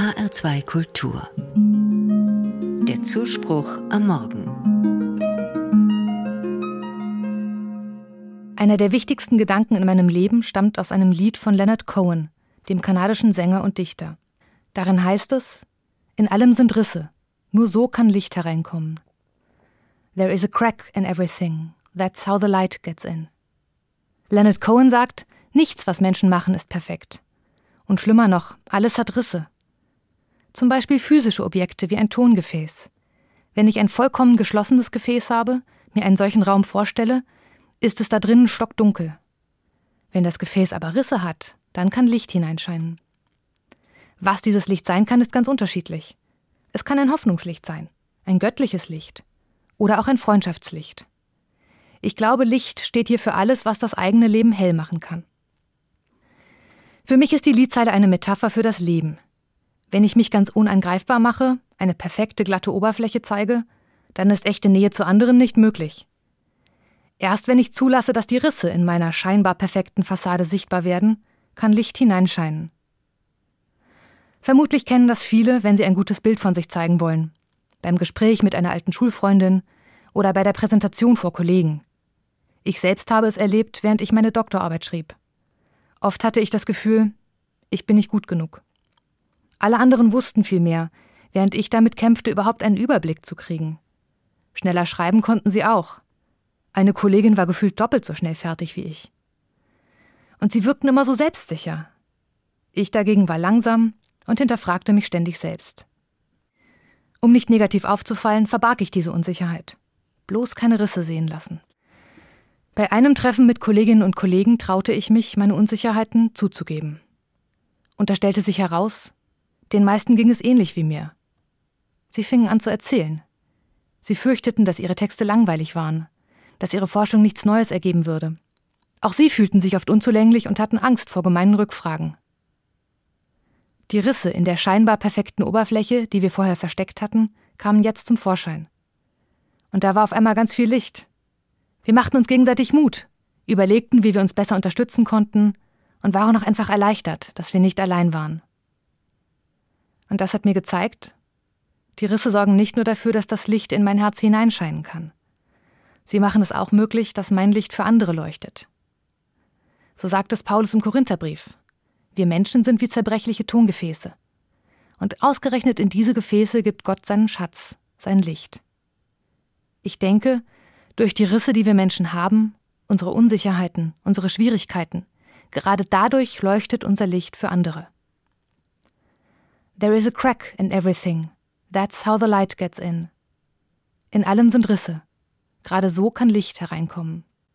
HR2 Kultur. Der Zuspruch am Morgen. Einer der wichtigsten Gedanken in meinem Leben stammt aus einem Lied von Leonard Cohen, dem kanadischen Sänger und Dichter. Darin heißt es: In allem sind Risse, nur so kann Licht hereinkommen. There is a crack in everything, that's how the light gets in. Leonard Cohen sagt, nichts, was Menschen machen, ist perfekt. Und schlimmer noch, alles hat Risse. Zum Beispiel physische Objekte wie ein Tongefäß. Wenn ich ein vollkommen geschlossenes Gefäß habe, mir einen solchen Raum vorstelle, ist es da drinnen stockdunkel. Wenn das Gefäß aber Risse hat, dann kann Licht hineinscheinen. Was dieses Licht sein kann, ist ganz unterschiedlich. Es kann ein Hoffnungslicht sein, ein göttliches Licht oder auch ein Freundschaftslicht. Ich glaube, Licht steht hier für alles, was das eigene Leben hell machen kann. Für mich ist die Liedzeile eine Metapher für das Leben. Wenn ich mich ganz unangreifbar mache, eine perfekte glatte Oberfläche zeige, dann ist echte Nähe zu anderen nicht möglich. Erst wenn ich zulasse, dass die Risse in meiner scheinbar perfekten Fassade sichtbar werden, kann Licht hineinscheinen. Vermutlich kennen das viele, wenn sie ein gutes Bild von sich zeigen wollen. Beim Gespräch mit einer alten Schulfreundin oder bei der Präsentation vor Kollegen. Ich selbst habe es erlebt, während ich meine Doktorarbeit schrieb. Oft hatte ich das Gefühl, ich bin nicht gut genug. Alle anderen wussten viel mehr, während ich damit kämpfte, überhaupt einen Überblick zu kriegen. Schneller schreiben konnten sie auch. Eine Kollegin war gefühlt doppelt so schnell fertig wie ich. Und sie wirkten immer so selbstsicher. Ich dagegen war langsam und hinterfragte mich ständig selbst. Um nicht negativ aufzufallen, verbarg ich diese Unsicherheit. Bloß keine Risse sehen lassen. Bei einem Treffen mit Kolleginnen und Kollegen traute ich mich, meine Unsicherheiten zuzugeben. Und da stellte sich heraus, den meisten ging es ähnlich wie mir. Sie fingen an zu erzählen. Sie fürchteten, dass ihre Texte langweilig waren, dass ihre Forschung nichts Neues ergeben würde. Auch sie fühlten sich oft unzulänglich und hatten Angst vor gemeinen Rückfragen. Die Risse in der scheinbar perfekten Oberfläche, die wir vorher versteckt hatten, kamen jetzt zum Vorschein. Und da war auf einmal ganz viel Licht, wir machten uns gegenseitig Mut, überlegten, wie wir uns besser unterstützen konnten und waren auch einfach erleichtert, dass wir nicht allein waren. Und das hat mir gezeigt, die Risse sorgen nicht nur dafür, dass das Licht in mein Herz hineinscheinen kann. Sie machen es auch möglich, dass mein Licht für andere leuchtet. So sagt es Paulus im Korintherbrief. Wir Menschen sind wie zerbrechliche Tongefäße. Und ausgerechnet in diese Gefäße gibt Gott seinen Schatz, sein Licht. Ich denke, durch die Risse, die wir Menschen haben, unsere Unsicherheiten, unsere Schwierigkeiten, gerade dadurch leuchtet unser Licht für andere. There is a crack in everything. That's how the light gets in. In allem sind Risse. Gerade so kann Licht hereinkommen.